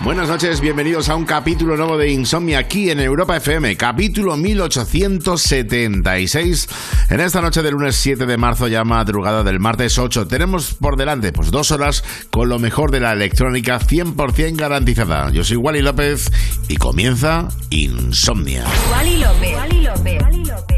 Buenas noches, bienvenidos a un capítulo nuevo de Insomnia aquí en Europa FM, capítulo 1876. En esta noche del lunes 7 de marzo, ya madrugada del martes 8, tenemos por delante pues dos horas con lo mejor de la electrónica 100% garantizada. Yo soy Wally López y comienza Insomnia. Wally López. Wally López. Wally López.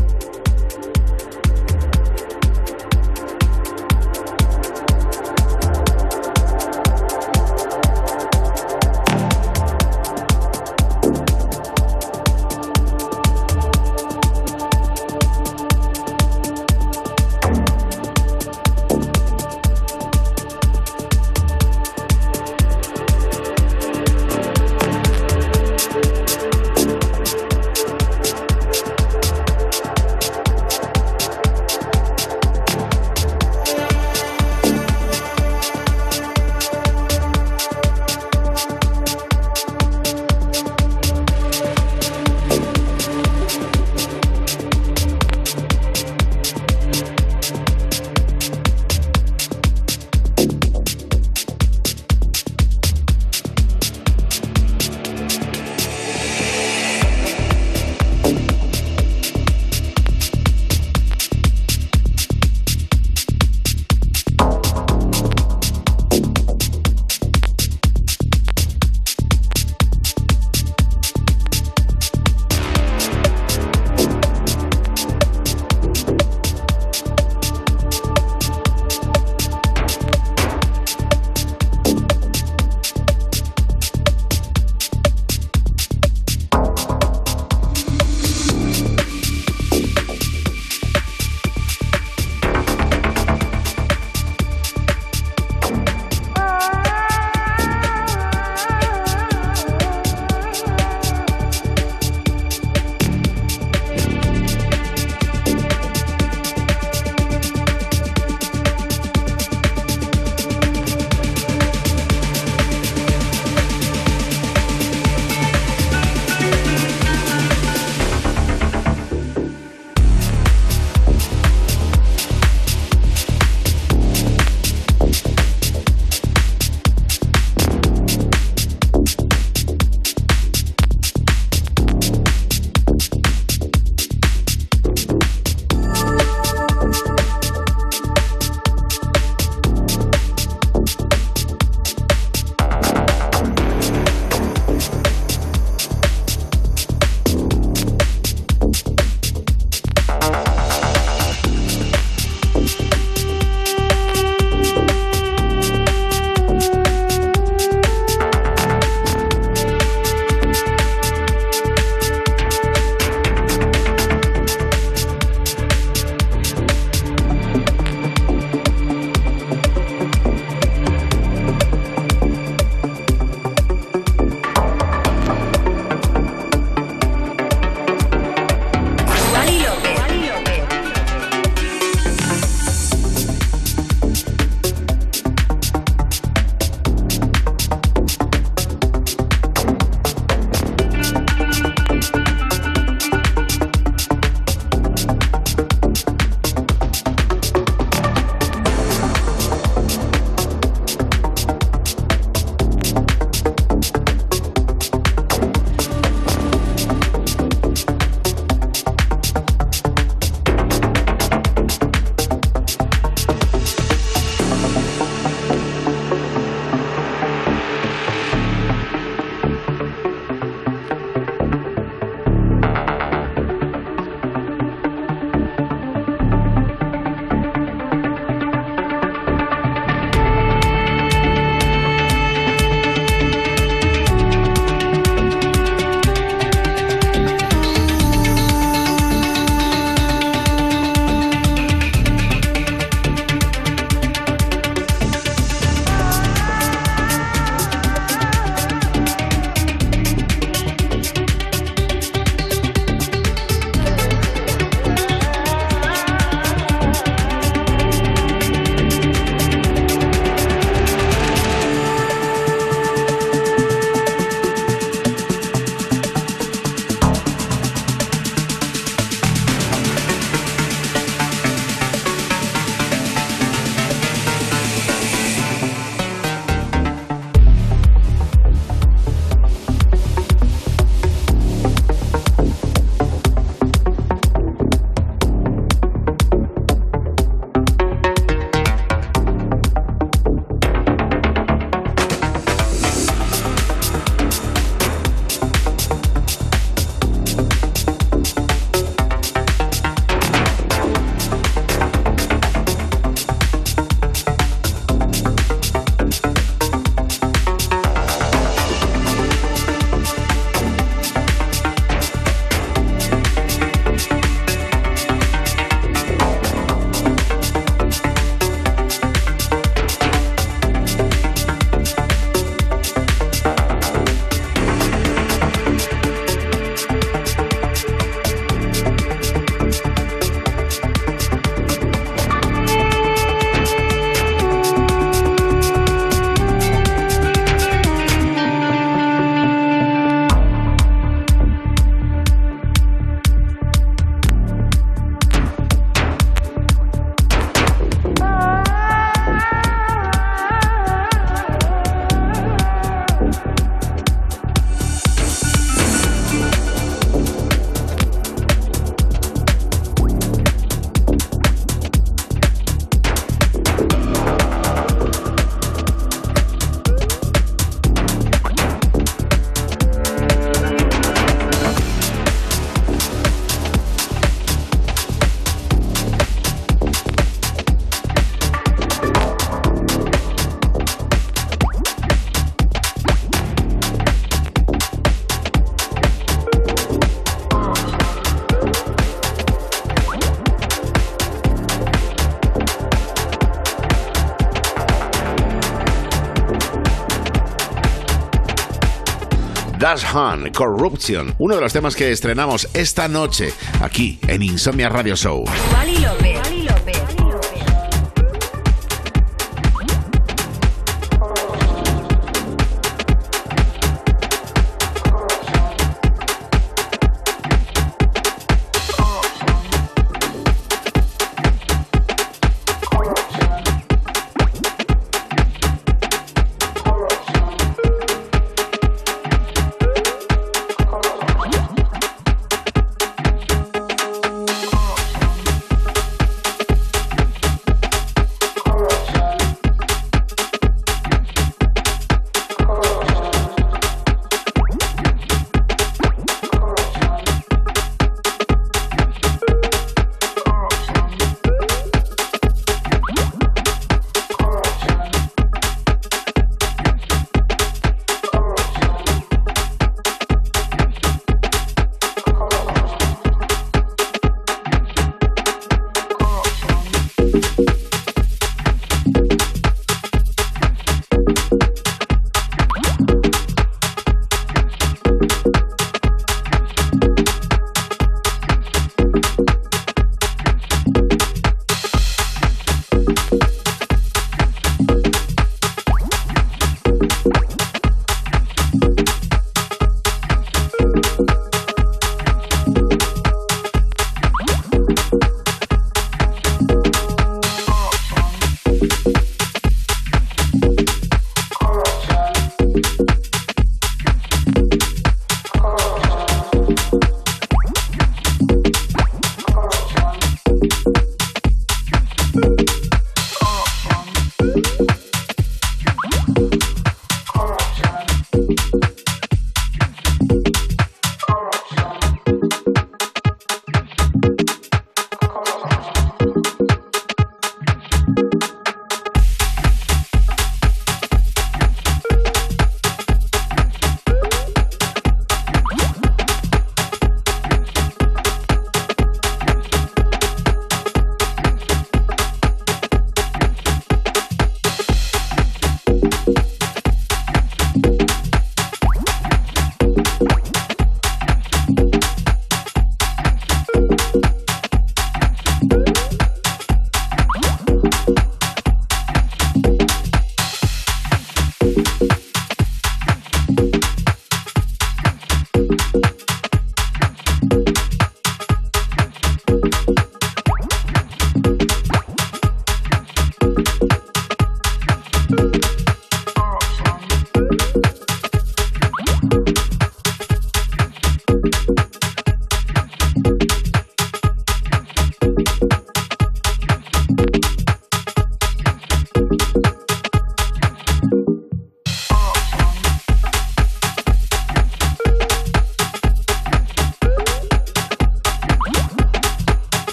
Dash Han, Corruption, uno de los temas que estrenamos esta noche aquí en Insomnia Radio Show.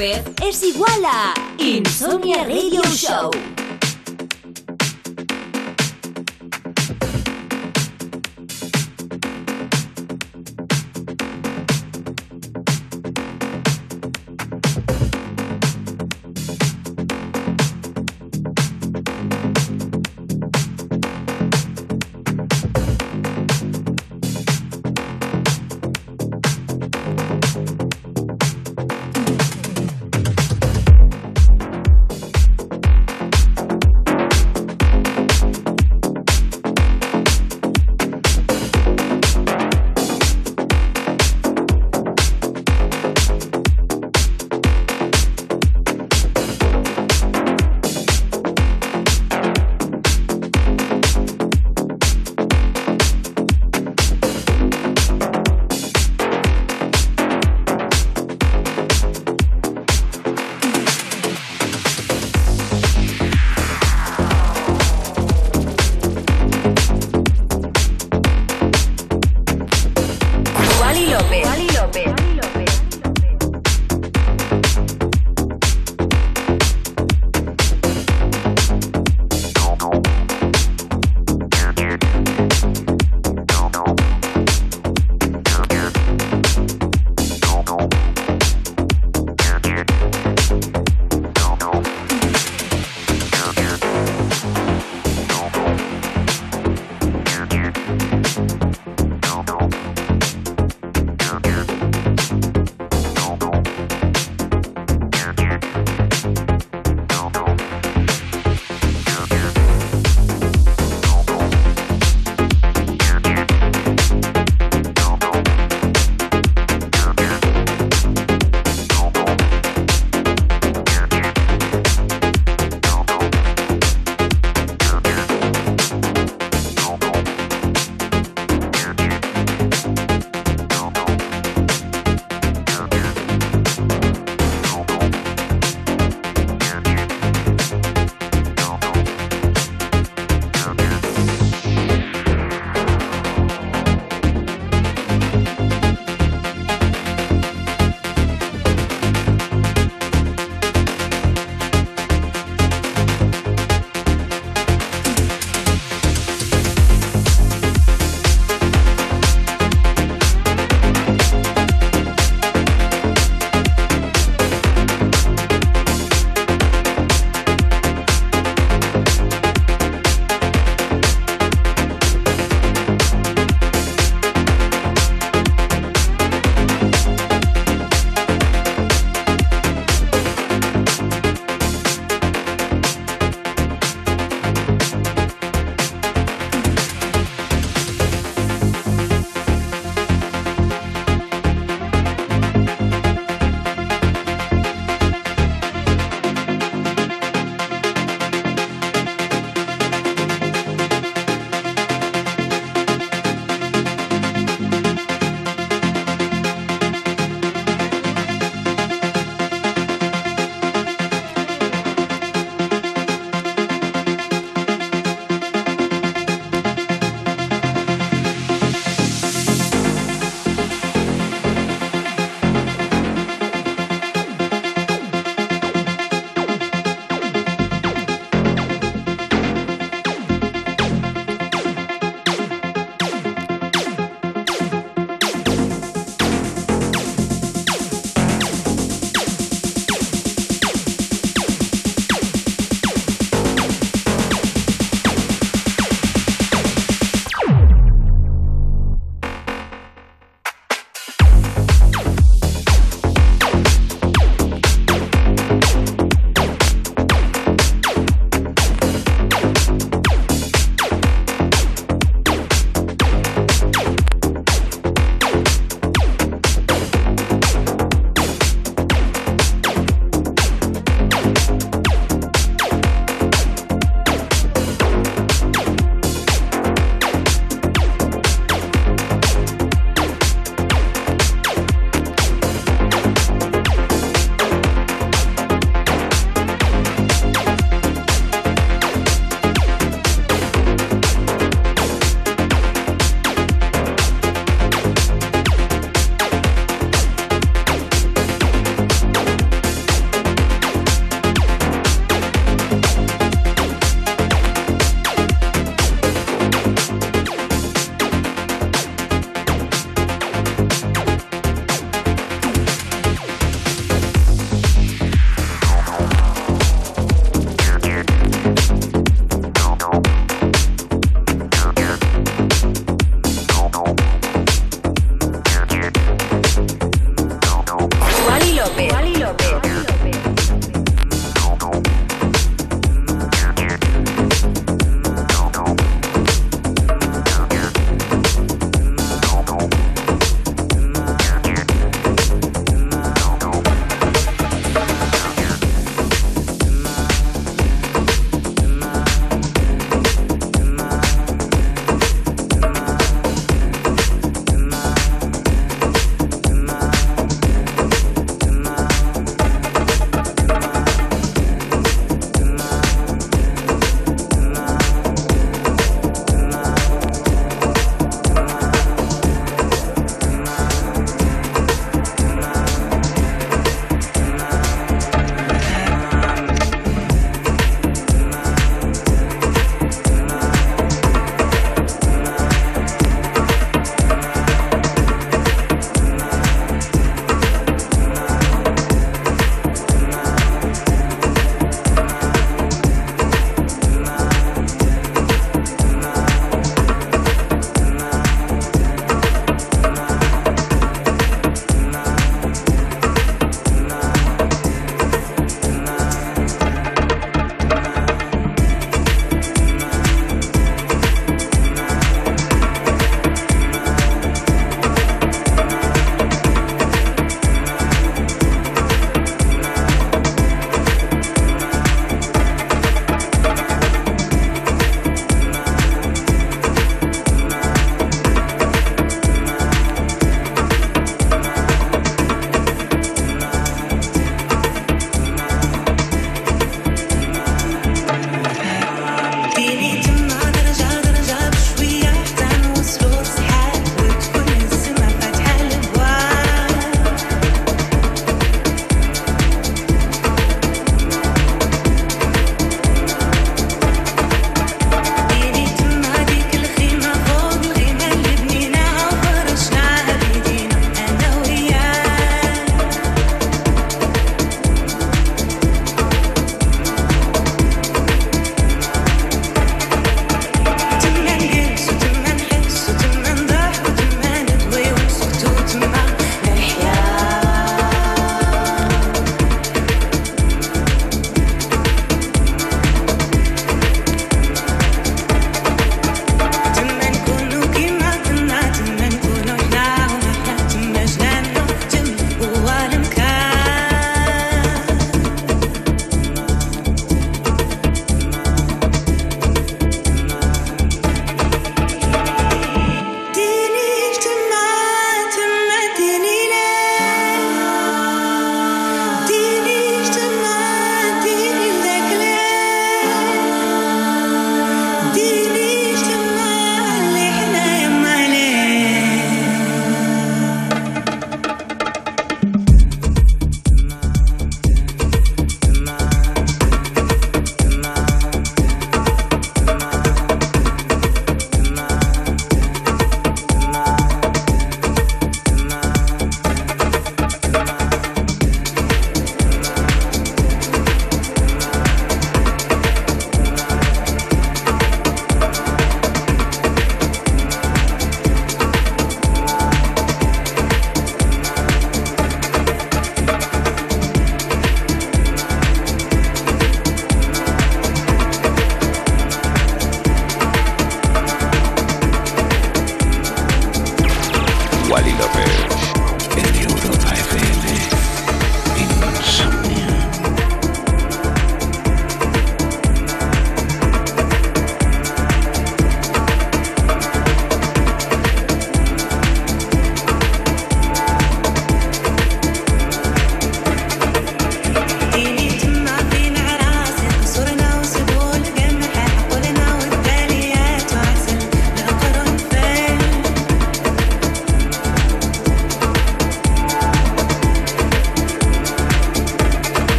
Wally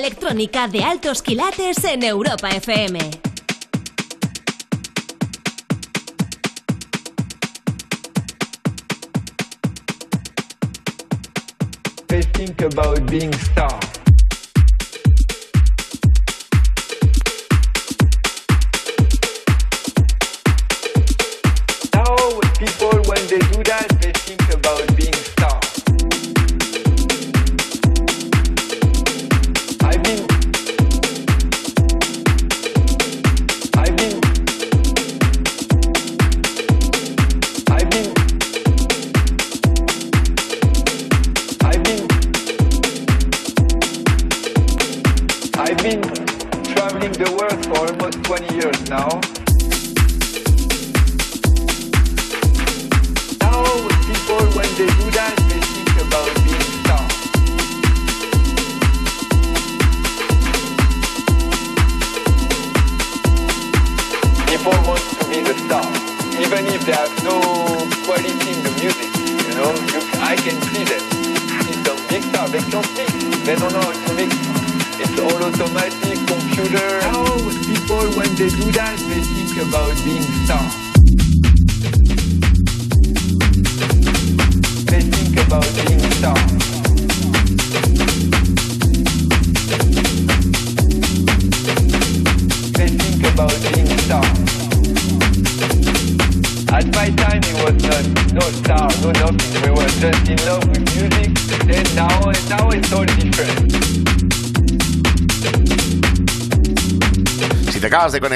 electrónica de altos quilates en Europa FM. They think about being stars.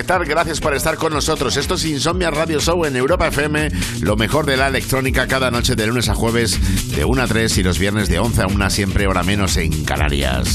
Gracias por estar con nosotros. Esto es Insomnia Radio Show en Europa FM, lo mejor de la electrónica cada noche de lunes a jueves de 1 a 3 y los viernes de 11 a 1 siempre hora menos en Canarias.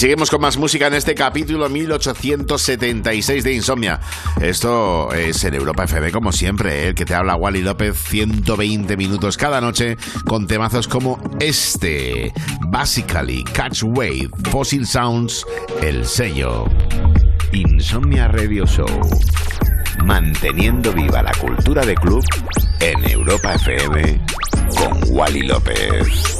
Seguimos con más música en este capítulo 1876 de Insomnia. Esto es en Europa FM, como siempre, ¿eh? el que te habla Wally López, 120 minutos cada noche con temazos como este. Basically, Catch Wave, Fossil Sounds, el sello. Insomnia Radio Show. Manteniendo viva la cultura de club en Europa FM con Wally López.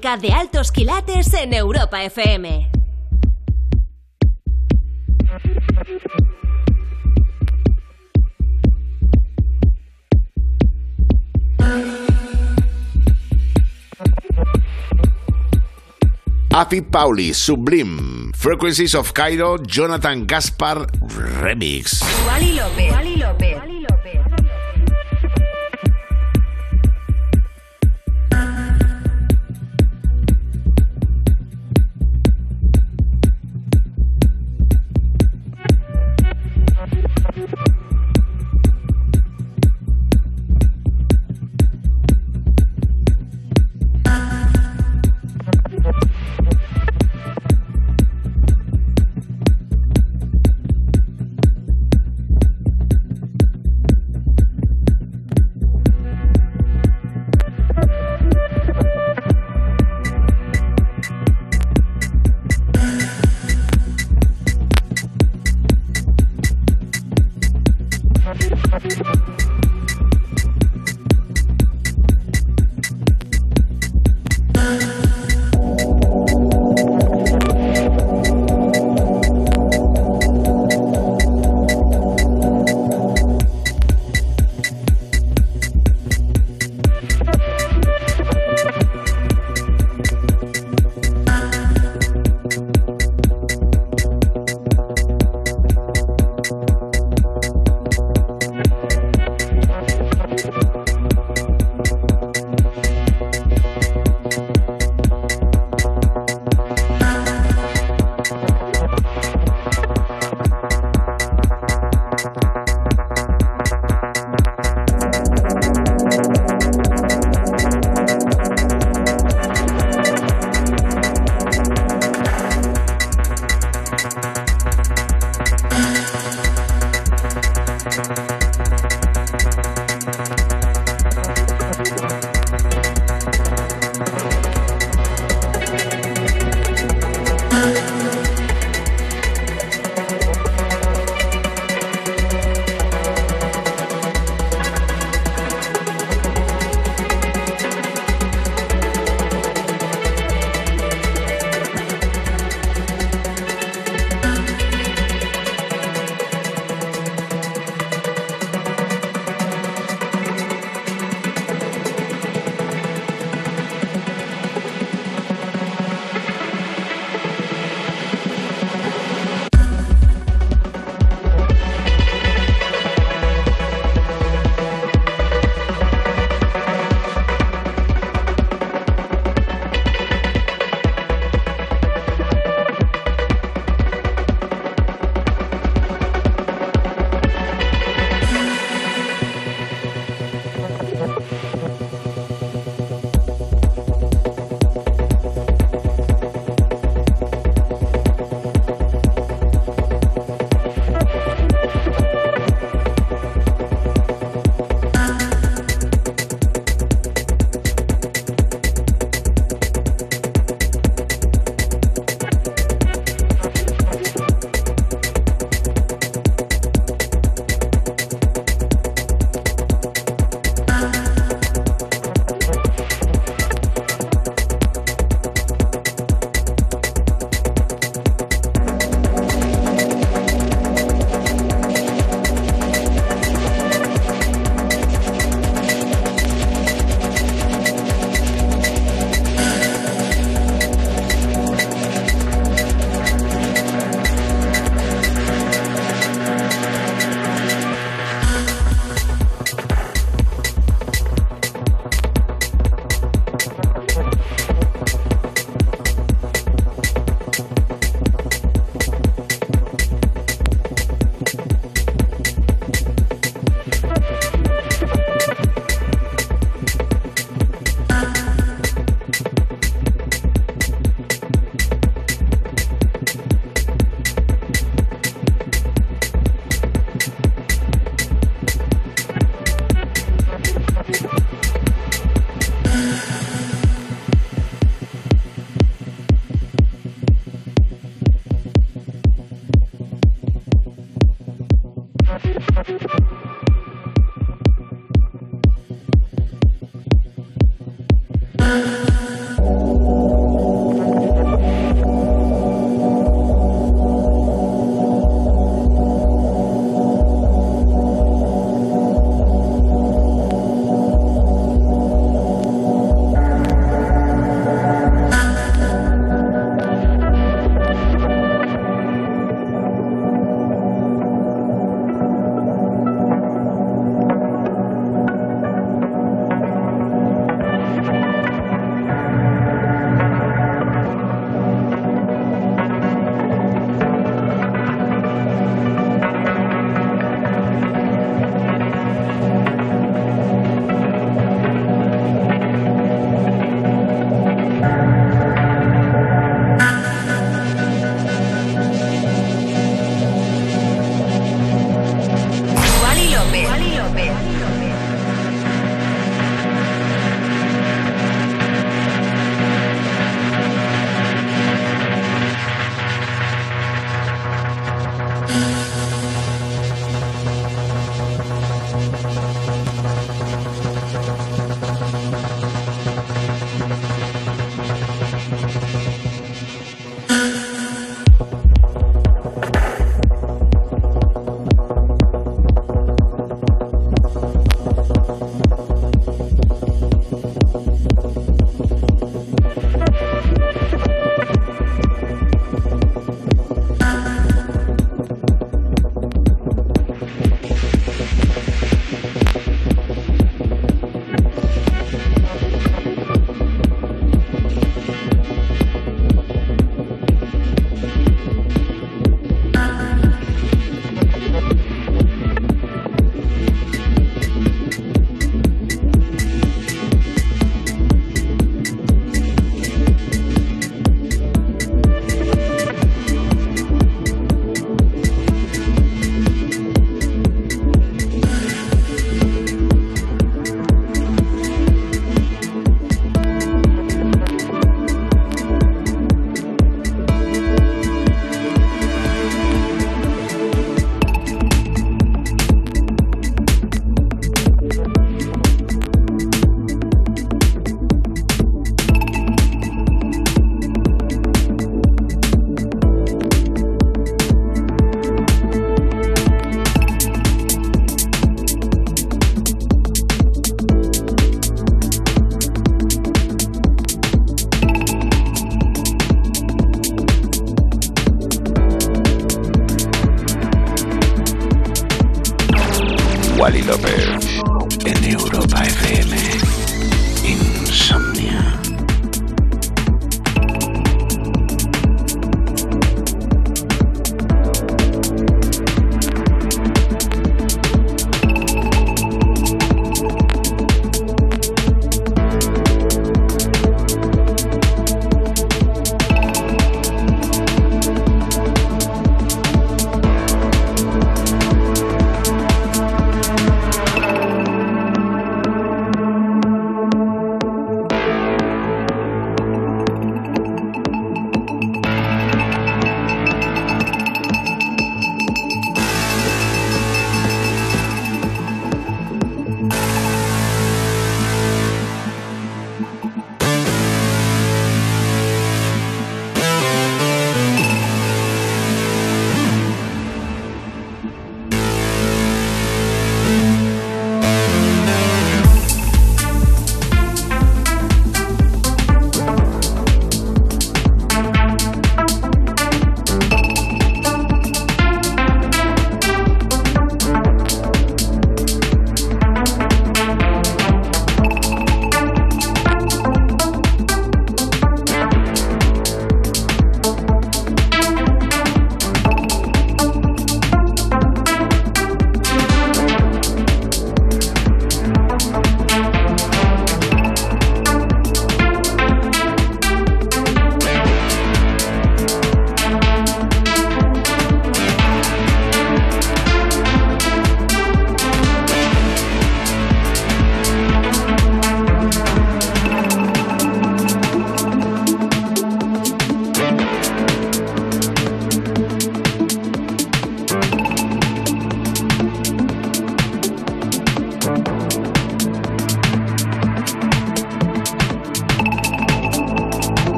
De altos quilates en Europa FM. Afi Pauli, Sublime, Frequencies of Cairo, Jonathan Gaspar Remix. Wally López.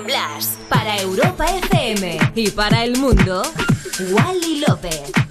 Blas. Para Europa FM y para el mundo, Wally López.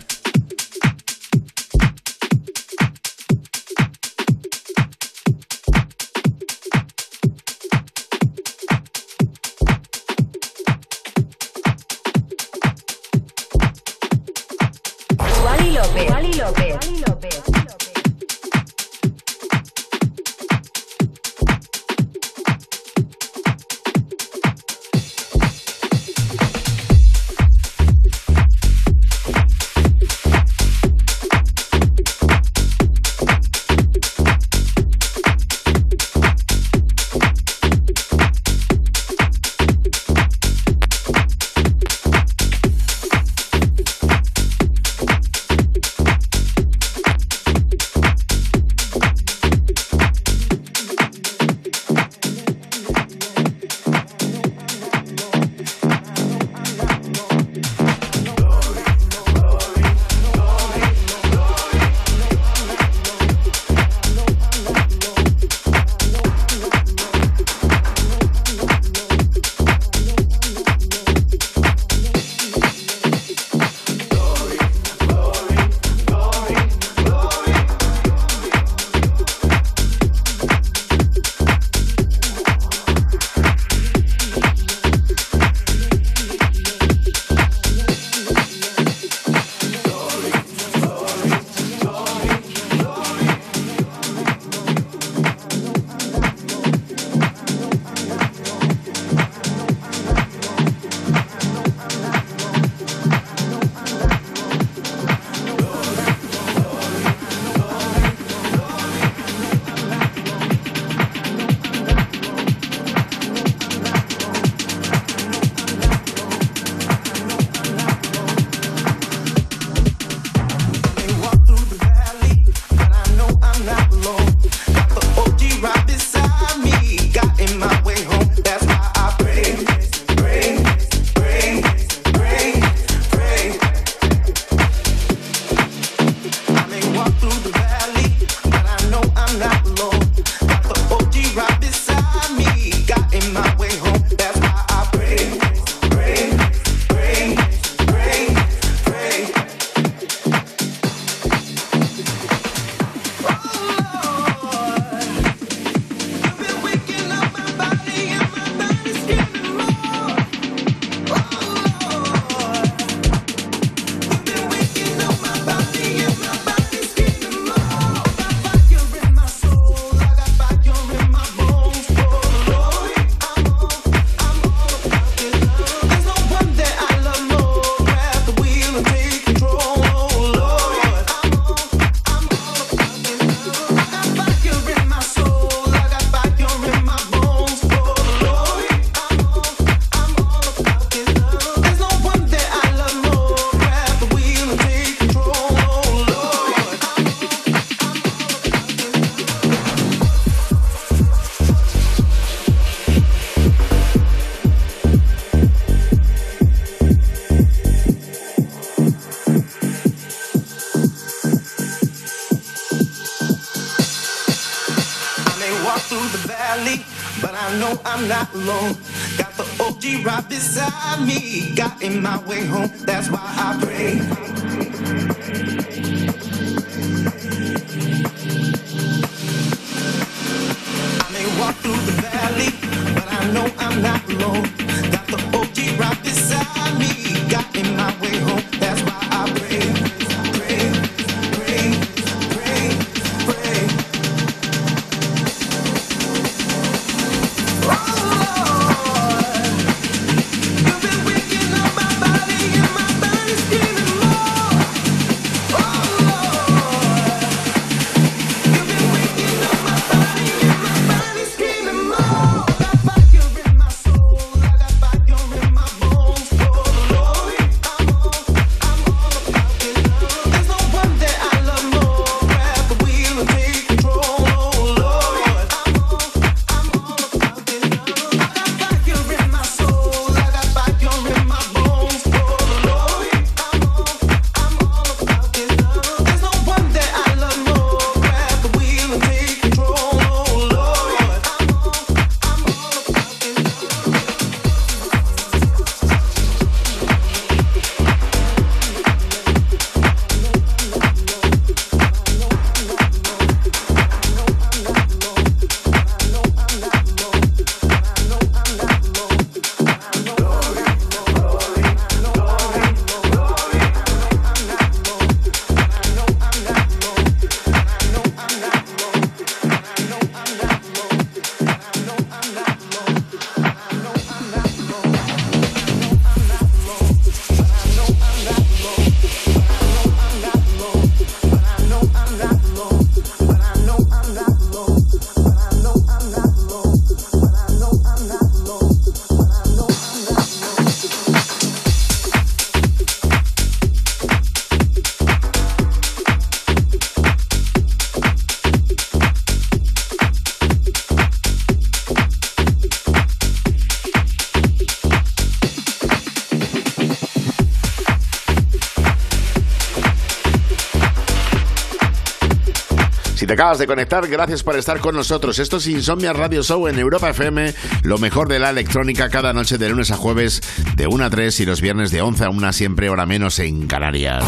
Got the OG right beside me. Got in my way home. Acabas de conectar, gracias por estar con nosotros. Esto es Insomnia Radio Show en Europa FM, lo mejor de la electrónica cada noche de lunes a jueves de 1 a 3 y los viernes de 11 a 1 siempre hora menos en Canarias.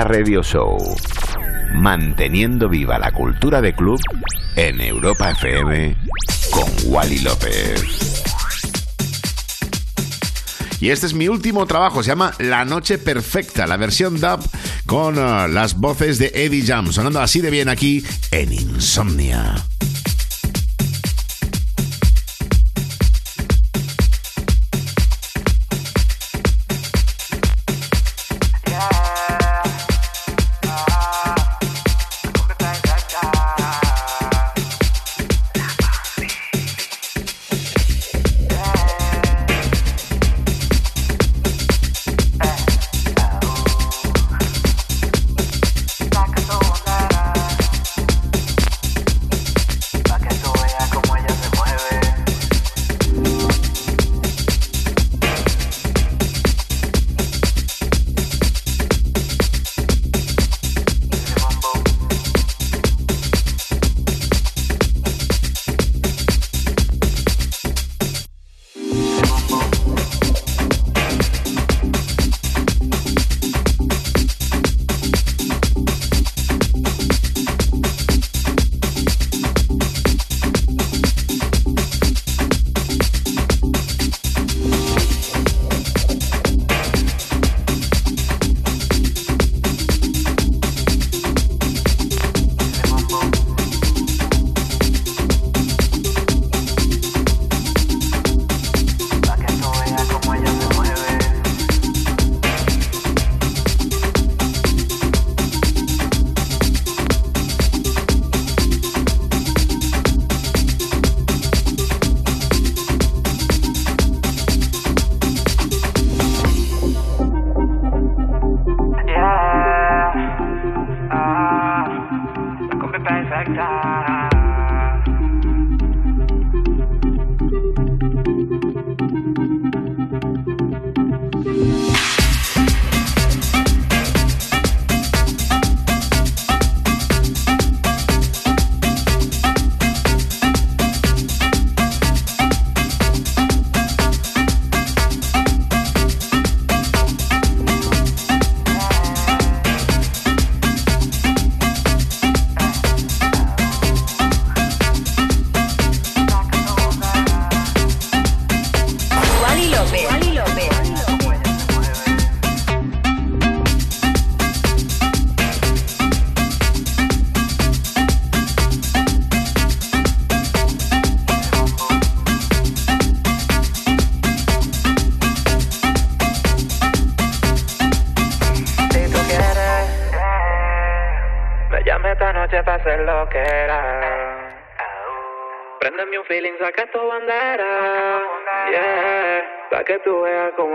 Radio Show. Manteniendo viva la cultura de club en Europa FM con Wally López. Y este es mi último trabajo, se llama La Noche Perfecta, la versión dub con uh, las voces de Eddie Jam, sonando así de bien aquí en Insomnia.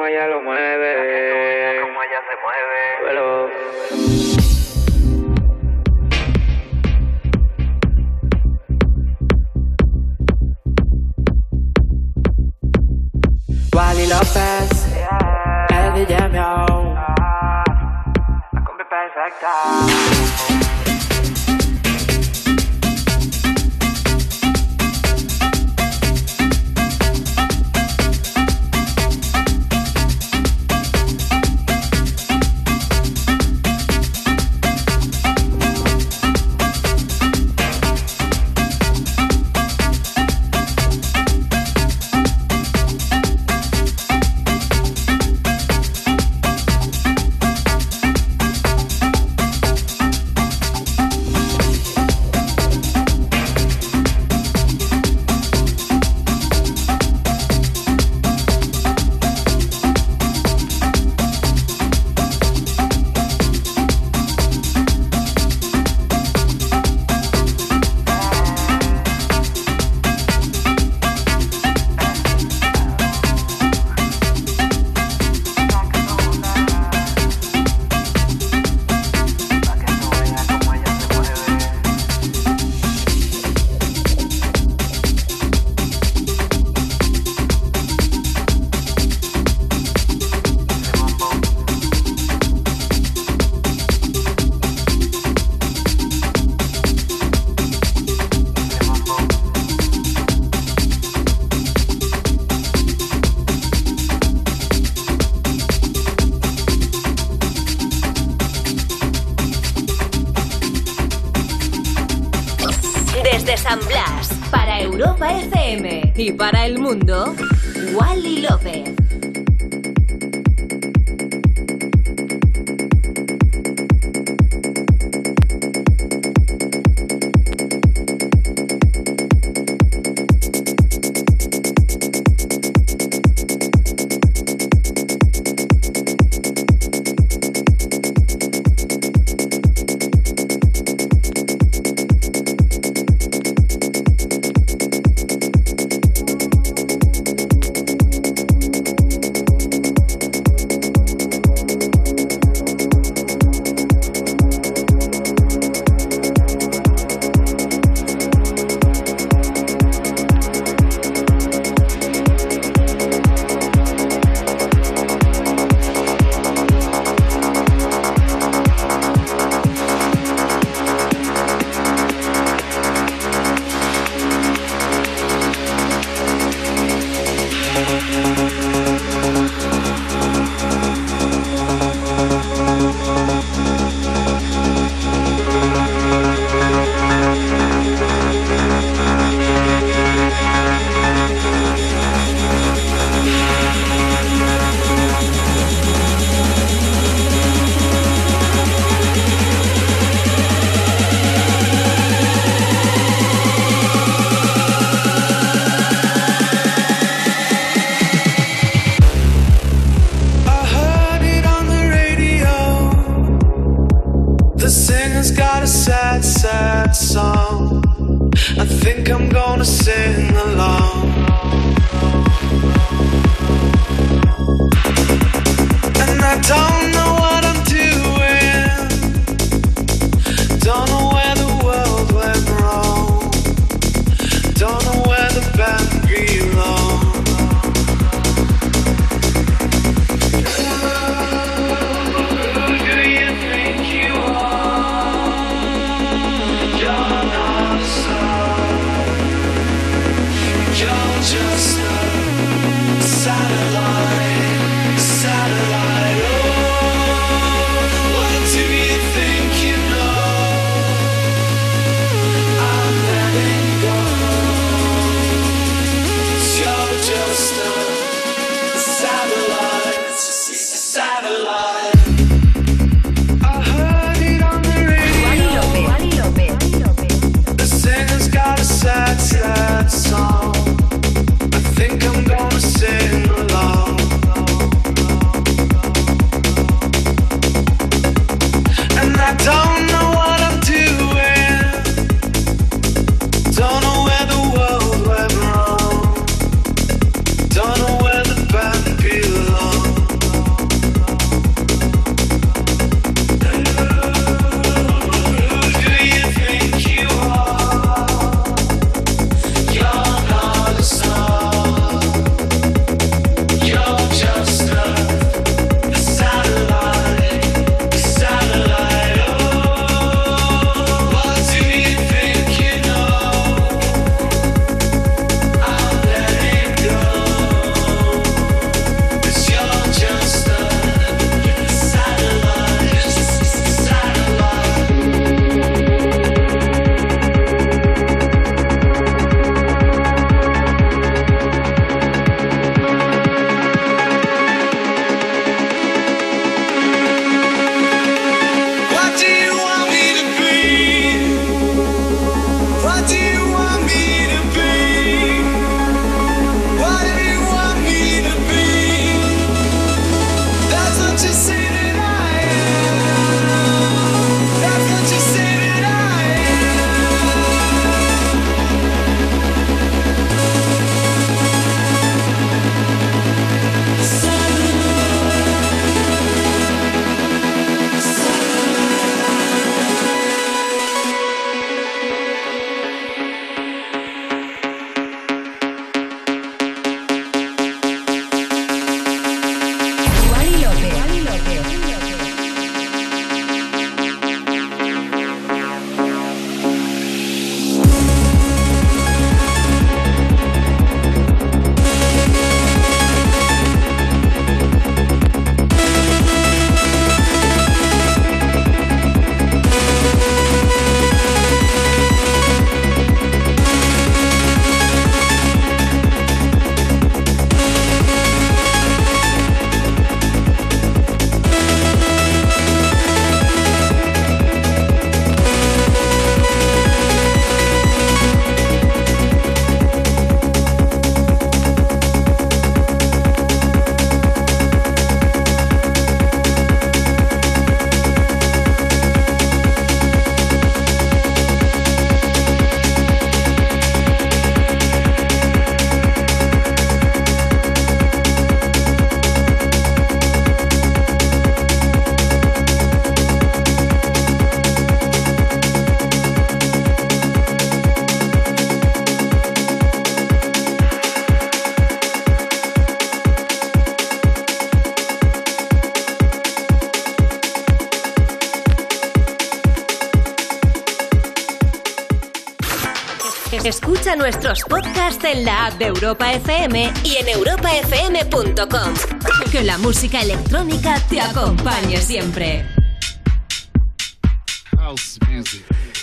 ella lo mueve. Para cómo ella se mueve. Nuestros podcasts en la app de Europa FM y en europafm.com. Que la música electrónica te acompañe siempre.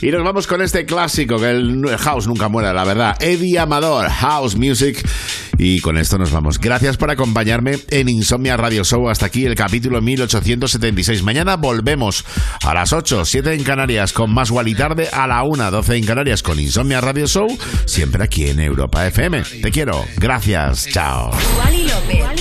Y nos vamos con este clásico, que el house nunca muera, la verdad. Eddie Amador, House Music. Y con esto nos vamos. Gracias por acompañarme en Insomnia Radio Show. Hasta aquí el capítulo 1876. Mañana volvemos a las 8, 7 en Canarias con más y tarde, a la 1, 12 en Canarias con Insomnia Radio Show. Siempre aquí en Europa FM. Te quiero. Gracias. Chao. Not